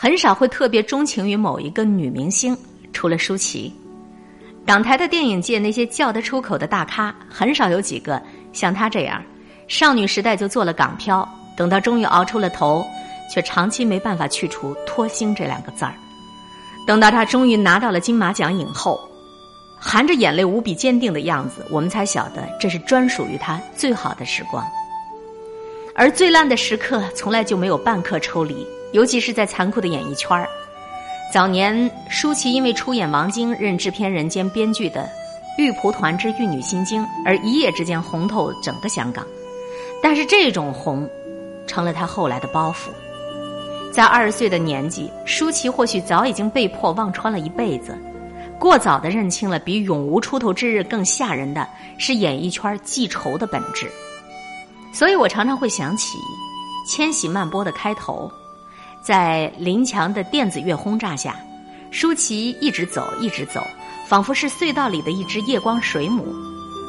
很少会特别钟情于某一个女明星，除了舒淇。港台的电影界那些叫得出口的大咖，很少有几个像她这样，少女时代就做了港漂，等到终于熬出了头，却长期没办法去除“脱星”这两个字儿。等到她终于拿到了金马奖影后，含着眼泪无比坚定的样子，我们才晓得这是专属于她最好的时光。而最烂的时刻，从来就没有半刻抽离。尤其是在残酷的演艺圈儿，早年舒淇因为出演王晶任制片人兼编剧的《玉蒲团之玉女心经》而一夜之间红透整个香港，但是这种红，成了她后来的包袱。在二十岁的年纪，舒淇或许早已经被迫望穿了一辈子，过早的认清了比永无出头之日更吓人的是演艺圈记仇的本质。所以我常常会想起《千禧慢播》的开头。在林强的电子乐轰炸下，舒淇一直走，一直走，仿佛是隧道里的一只夜光水母，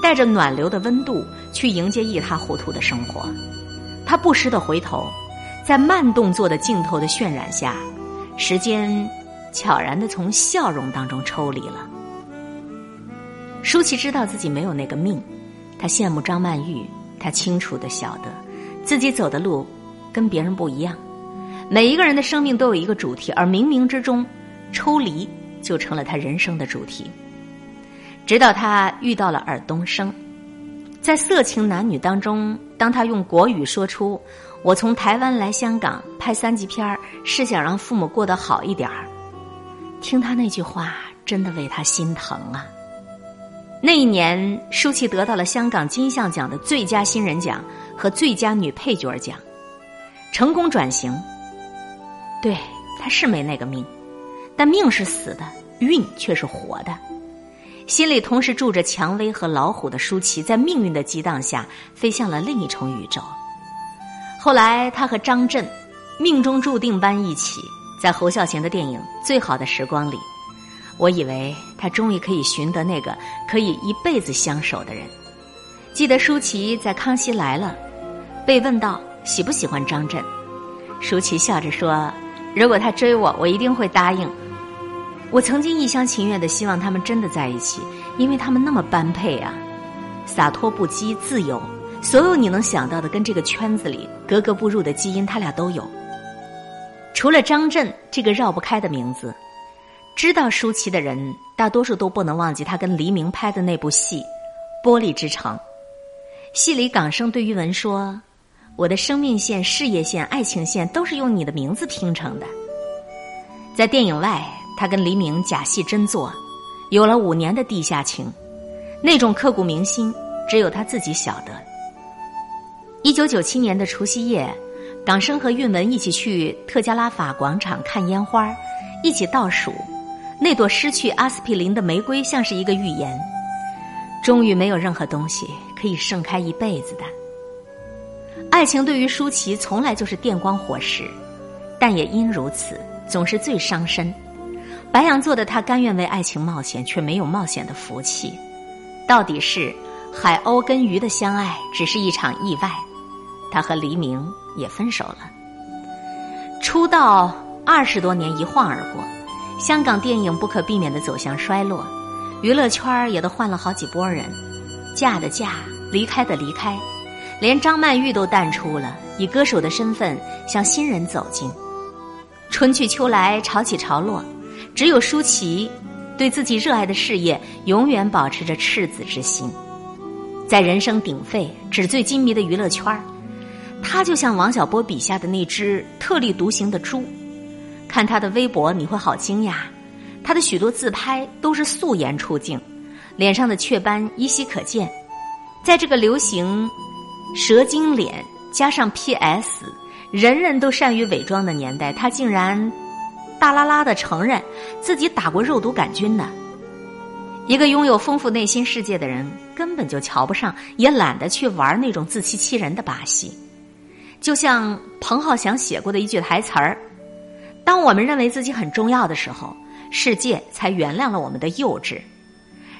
带着暖流的温度去迎接一塌糊涂的生活。他不时的回头，在慢动作的镜头的渲染下，时间悄然的从笑容当中抽离了。舒淇知道自己没有那个命，她羡慕张曼玉，她清楚的晓得，自己走的路跟别人不一样。每一个人的生命都有一个主题，而冥冥之中，抽离就成了他人生的主题。直到他遇到了尔冬升，在色情男女当中，当他用国语说出“我从台湾来香港拍三级片儿，是想让父母过得好一点儿”，听他那句话，真的为他心疼啊。那一年，舒淇得到了香港金像奖的最佳新人奖和最佳女配角奖，成功转型。对，他是没那个命，但命是死的，运却是活的。心里同时住着蔷薇和老虎的舒淇，在命运的激荡下，飞向了另一重宇宙。后来，他和张震命中注定般一起，在侯孝贤的电影《最好的时光》里，我以为他终于可以寻得那个可以一辈子相守的人。记得舒淇在《康熙来了》被问到喜不喜欢张震，舒淇笑着说。如果他追我，我一定会答应。我曾经一厢情愿的希望他们真的在一起，因为他们那么般配啊，洒脱不羁、自由，所有你能想到的跟这个圈子里格格不入的基因，他俩都有。除了张震这个绕不开的名字，知道舒淇的人，大多数都不能忘记他跟黎明拍的那部戏《玻璃之城》。戏里港生对于文说。我的生命线、事业线、爱情线都是用你的名字拼成的。在电影外，他跟黎明假戏真做，有了五年的地下情，那种刻骨铭心，只有他自己晓得。一九九七年的除夕夜，港生和韵文一起去特加拉法广场看烟花，一起倒数，那朵失去阿司匹林的玫瑰像是一个预言，终于没有任何东西可以盛开一辈子的。爱情对于舒淇从来就是电光火石，但也因如此，总是最伤身。白羊座的他甘愿为爱情冒险，却没有冒险的福气。到底是海鸥跟鱼的相爱只是一场意外，他和黎明也分手了。出道二十多年一晃而过，香港电影不可避免的走向衰落，娱乐圈也都换了好几波人，嫁的嫁，离开的离开。连张曼玉都淡出了，以歌手的身份向新人走近。春去秋来，潮起潮落，只有舒淇对自己热爱的事业永远保持着赤子之心。在人声鼎沸、纸醉金迷的娱乐圈儿，他就像王小波笔下的那只特立独行的猪。看他的微博，你会好惊讶，他的许多自拍都是素颜出镜，脸上的雀斑依稀可见。在这个流行。蛇精脸加上 PS，人人都善于伪装的年代，他竟然大啦啦的承认自己打过肉毒杆菌呢。一个拥有丰富内心世界的人，根本就瞧不上，也懒得去玩那种自欺欺人的把戏。就像彭浩翔写过的一句台词儿：“当我们认为自己很重要的时候，世界才原谅了我们的幼稚。”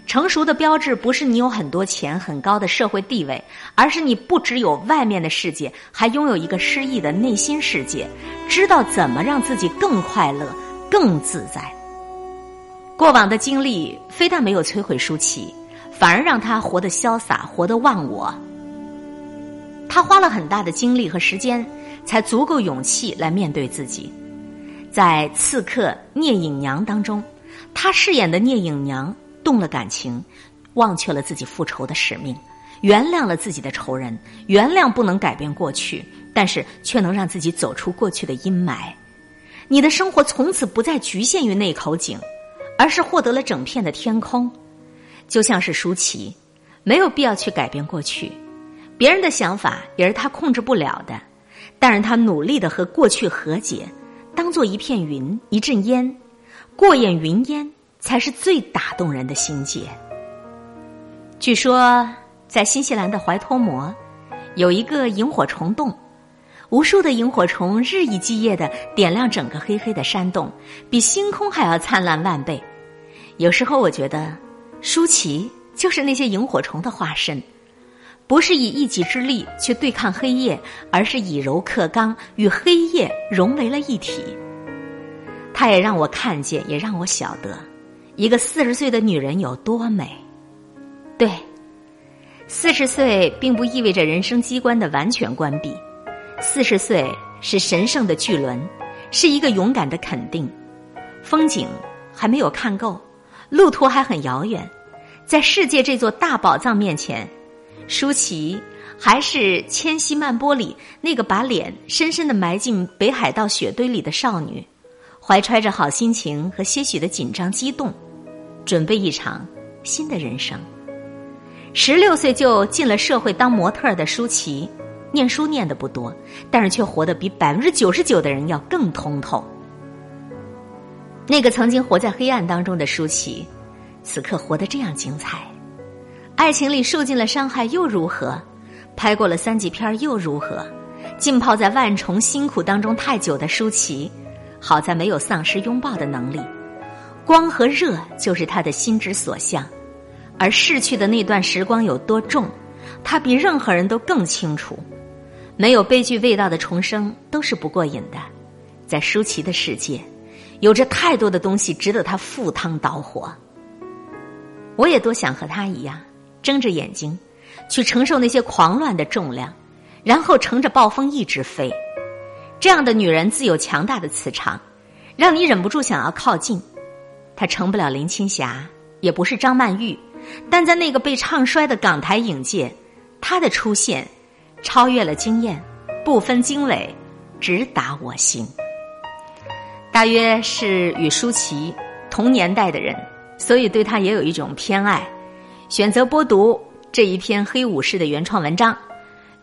成熟的标志不是你有很多钱、很高的社会地位，而是你不只有外面的世界，还拥有一个诗意的内心世界，知道怎么让自己更快乐、更自在。过往的经历非但没有摧毁舒淇，反而让他活得潇洒、活得忘我。他花了很大的精力和时间，才足够勇气来面对自己。在《刺客聂隐娘》当中，他饰演的聂隐娘。动了感情，忘却了自己复仇的使命，原谅了自己的仇人。原谅不能改变过去，但是却能让自己走出过去的阴霾。你的生活从此不再局限于那口井，而是获得了整片的天空。就像是舒淇，没有必要去改变过去，别人的想法也是他控制不了的。但是他努力的和过去和解，当做一片云，一阵烟，过眼云烟。才是最打动人的心结。据说，在新西兰的怀托摩，有一个萤火虫洞，无数的萤火虫日以继夜的点亮整个黑黑的山洞，比星空还要灿烂万倍。有时候，我觉得舒淇就是那些萤火虫的化身，不是以一己之力去对抗黑夜，而是以柔克刚，与黑夜融为了一体。他也让我看见，也让我晓得。一个四十岁的女人有多美？对，四十岁并不意味着人生机关的完全关闭。四十岁是神圣的巨轮，是一个勇敢的肯定。风景还没有看够，路途还很遥远。在世界这座大宝藏面前，舒淇还是千禧曼波里那个把脸深深的埋进北海道雪堆里的少女，怀揣着好心情和些许的紧张激动。准备一场新的人生。十六岁就进了社会当模特的舒淇，念书念的不多，但是却活得比百分之九十九的人要更通透。那个曾经活在黑暗当中的舒淇，此刻活得这样精彩。爱情里受尽了伤害又如何？拍过了三级片又如何？浸泡在万重辛苦当中太久的舒淇，好在没有丧失拥抱的能力。光和热就是他的心之所向，而逝去的那段时光有多重，他比任何人都更清楚。没有悲剧味道的重生都是不过瘾的，在舒淇的世界，有着太多的东西值得他赴汤蹈火。我也多想和他一样，睁着眼睛，去承受那些狂乱的重量，然后乘着暴风一直飞。这样的女人自有强大的磁场，让你忍不住想要靠近。她成不了林青霞，也不是张曼玉，但在那个被唱衰的港台影界，她的出现超越了惊艳，不分经纬，直达我心。大约是与舒淇同年代的人，所以对她也有一种偏爱。选择播读这一篇黑武士的原创文章，《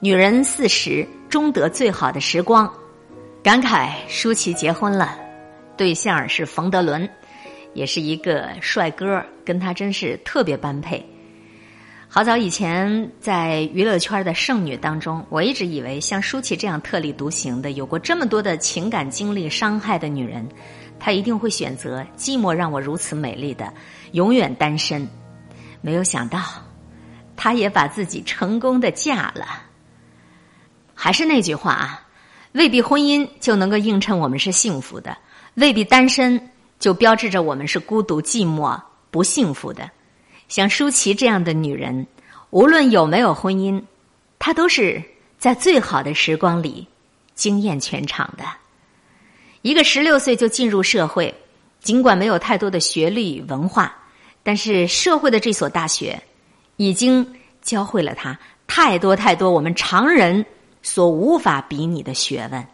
女人四十终得最好的时光》，感慨舒淇结婚了，对象是冯德伦。也是一个帅哥，跟他真是特别般配。好早以前，在娱乐圈的剩女当中，我一直以为像舒淇这样特立独行的、有过这么多的情感经历伤害的女人，她一定会选择寂寞让我如此美丽的永远单身。没有想到，她也把自己成功的嫁了。还是那句话啊，未必婚姻就能够映衬我们是幸福的，未必单身。就标志着我们是孤独、寂寞、不幸福的。像舒淇这样的女人，无论有没有婚姻，她都是在最好的时光里惊艳全场的。一个十六岁就进入社会，尽管没有太多的学历与文化，但是社会的这所大学已经教会了她太多太多我们常人所无法比拟的学问。